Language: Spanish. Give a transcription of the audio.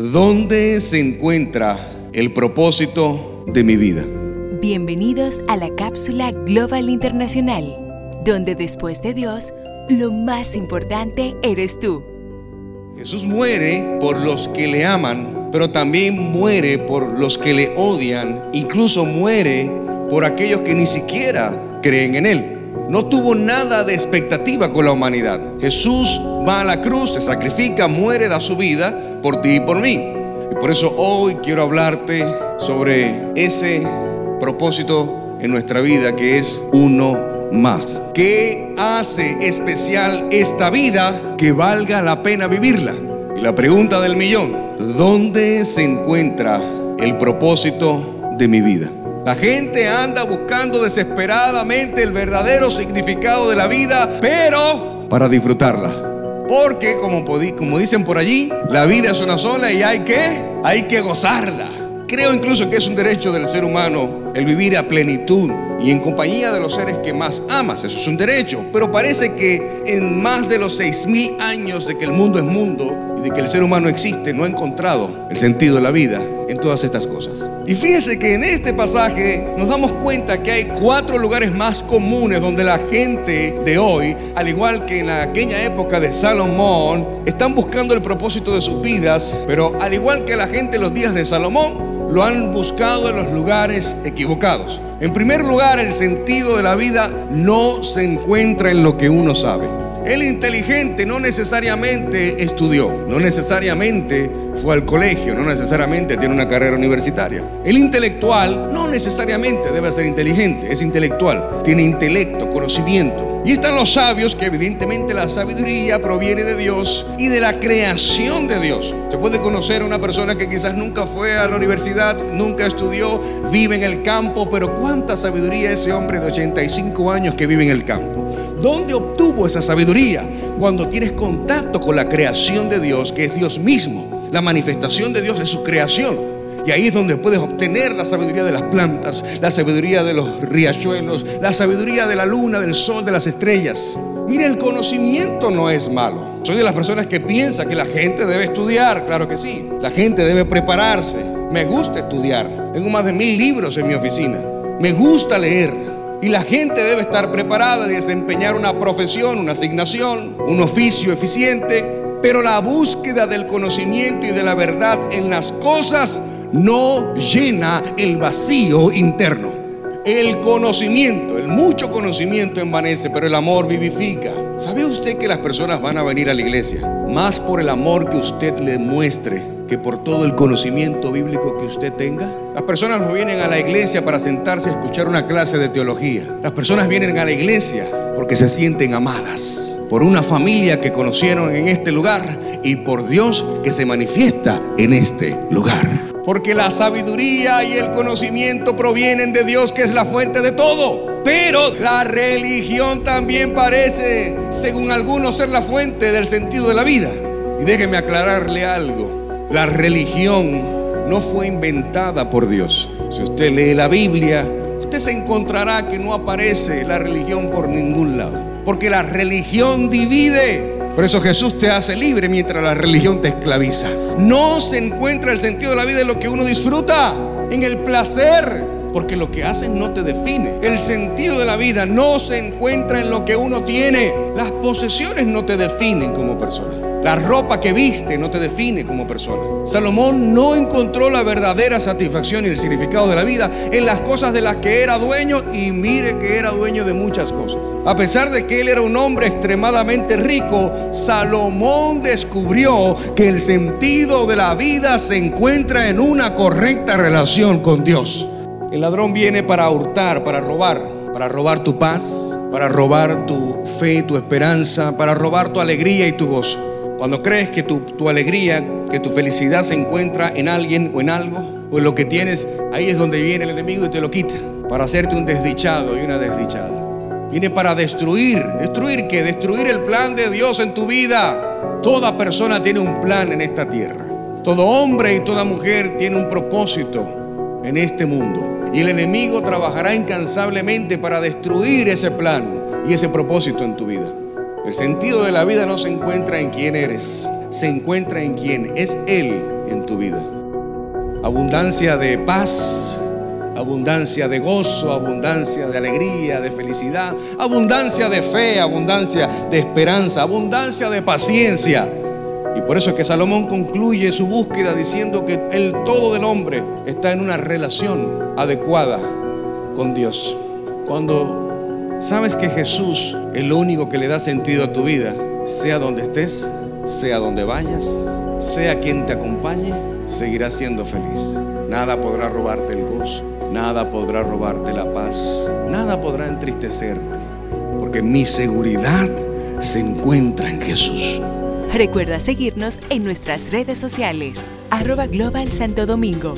¿dónde se encuentra el propósito de mi vida? Bienvenidos a la cápsula Global Internacional, donde después de Dios, lo más importante eres tú. Jesús muere por los que le aman, pero también muere por los que le odian, incluso muere por aquellos que ni siquiera creen en Él. No tuvo nada de expectativa con la humanidad. Jesús va a la cruz, se sacrifica, muere, da su vida por ti y por mí. Y por eso hoy quiero hablarte sobre ese propósito en nuestra vida que es uno más. ¿Qué hace especial esta vida que valga la pena vivirla? Y la pregunta del millón, ¿dónde se encuentra el propósito de mi vida? La gente anda buscando desesperadamente el verdadero significado de la vida, pero para disfrutarla. Porque como, como dicen por allí, la vida es una sola y hay que, hay que gozarla. Creo incluso que es un derecho del ser humano el vivir a plenitud y en compañía de los seres que más amas. Eso es un derecho. Pero parece que en más de los seis mil años de que el mundo es mundo de que el ser humano existe, no ha encontrado el sentido de la vida en todas estas cosas. Y fíjese que en este pasaje nos damos cuenta que hay cuatro lugares más comunes donde la gente de hoy, al igual que en aquella época de Salomón, están buscando el propósito de sus vidas, pero al igual que la gente en los días de Salomón, lo han buscado en los lugares equivocados. En primer lugar, el sentido de la vida no se encuentra en lo que uno sabe. El inteligente no necesariamente estudió, no necesariamente fue al colegio, no necesariamente tiene una carrera universitaria. El intelectual no necesariamente debe ser inteligente, es intelectual, tiene intelecto, conocimiento. Y están los sabios, que evidentemente la sabiduría proviene de Dios y de la creación de Dios. Se puede conocer a una persona que quizás nunca fue a la universidad, nunca estudió, vive en el campo, pero ¿cuánta sabiduría ese hombre de 85 años que vive en el campo? ¿Dónde obtuvo esa sabiduría? Cuando tienes contacto con la creación de Dios, que es Dios mismo. La manifestación de Dios es su creación. Y ahí es donde puedes obtener la sabiduría de las plantas, la sabiduría de los riachuelos, la sabiduría de la luna, del sol, de las estrellas. Mire, el conocimiento no es malo. Soy de las personas que piensa que la gente debe estudiar, claro que sí. La gente debe prepararse. Me gusta estudiar. Tengo más de mil libros en mi oficina. Me gusta leer. Y la gente debe estar preparada y desempeñar una profesión, una asignación, un oficio eficiente. Pero la búsqueda del conocimiento y de la verdad en las cosas no llena el vacío interno. El conocimiento, el mucho conocimiento envanece, pero el amor vivifica. ¿Sabe usted que las personas van a venir a la iglesia más por el amor que usted le muestre que por todo el conocimiento bíblico que usted tenga? Las personas no vienen a la iglesia para sentarse a escuchar una clase de teología. Las personas vienen a la iglesia porque se sienten amadas por una familia que conocieron en este lugar y por Dios que se manifiesta en este lugar. Porque la sabiduría y el conocimiento provienen de Dios, que es la fuente de todo. Pero la religión también parece, según algunos, ser la fuente del sentido de la vida. Y déjeme aclararle algo. La religión no fue inventada por Dios. Si usted lee la Biblia, usted se encontrará que no aparece la religión por ningún lado. Porque la religión divide. Por eso Jesús te hace libre mientras la religión te esclaviza. No se encuentra el sentido de la vida en lo que uno disfruta, en el placer, porque lo que haces no te define. El sentido de la vida no se encuentra en lo que uno tiene. Las posesiones no te definen como persona. La ropa que viste no te define como persona. Salomón no encontró la verdadera satisfacción y el significado de la vida en las cosas de las que era dueño y mire que era dueño de muchas cosas. A pesar de que él era un hombre extremadamente rico, Salomón descubrió que el sentido de la vida se encuentra en una correcta relación con Dios. El ladrón viene para hurtar, para robar, para robar tu paz, para robar tu fe, tu esperanza, para robar tu alegría y tu gozo. Cuando crees que tu, alegría, que tu felicidad se encuentra en alguien o en algo, o en lo que tienes, ahí es donde viene el enemigo y te lo quita, para hacerte un desdichado y una desdichada. Viene para destruir. ¿Destruir qué? Destruir el plan de Dios en tu vida. Toda persona tiene un plan en esta tierra. Todo hombre y toda mujer tiene un propósito en este mundo. Y el enemigo trabajará incansablemente para destruir ese plan y ese propósito en tu vida. El sentido de la vida no se encuentra en quién eres, se encuentra en quién es Él en tu vida. Abundancia de paz, abundancia de gozo, abundancia de alegría, de felicidad, abundancia de fe, abundancia de esperanza, abundancia de paciencia. Y por eso es que Salomón concluye su búsqueda diciendo que el todo del hombre está en una relación adecuada con Dios. Cuando sabes que Jesús es lo único que le da sentido a tu vida, sea donde estés, sea donde vayas, sea quien te acompañe, seguirás siendo feliz. Nada podrá robarte el gozo, nada podrá robarte la paz, nada podrá entristecerte, porque mi seguridad se encuentra en Jesús. Recuerda seguirnos en nuestras redes sociales, arroba Global Santo Domingo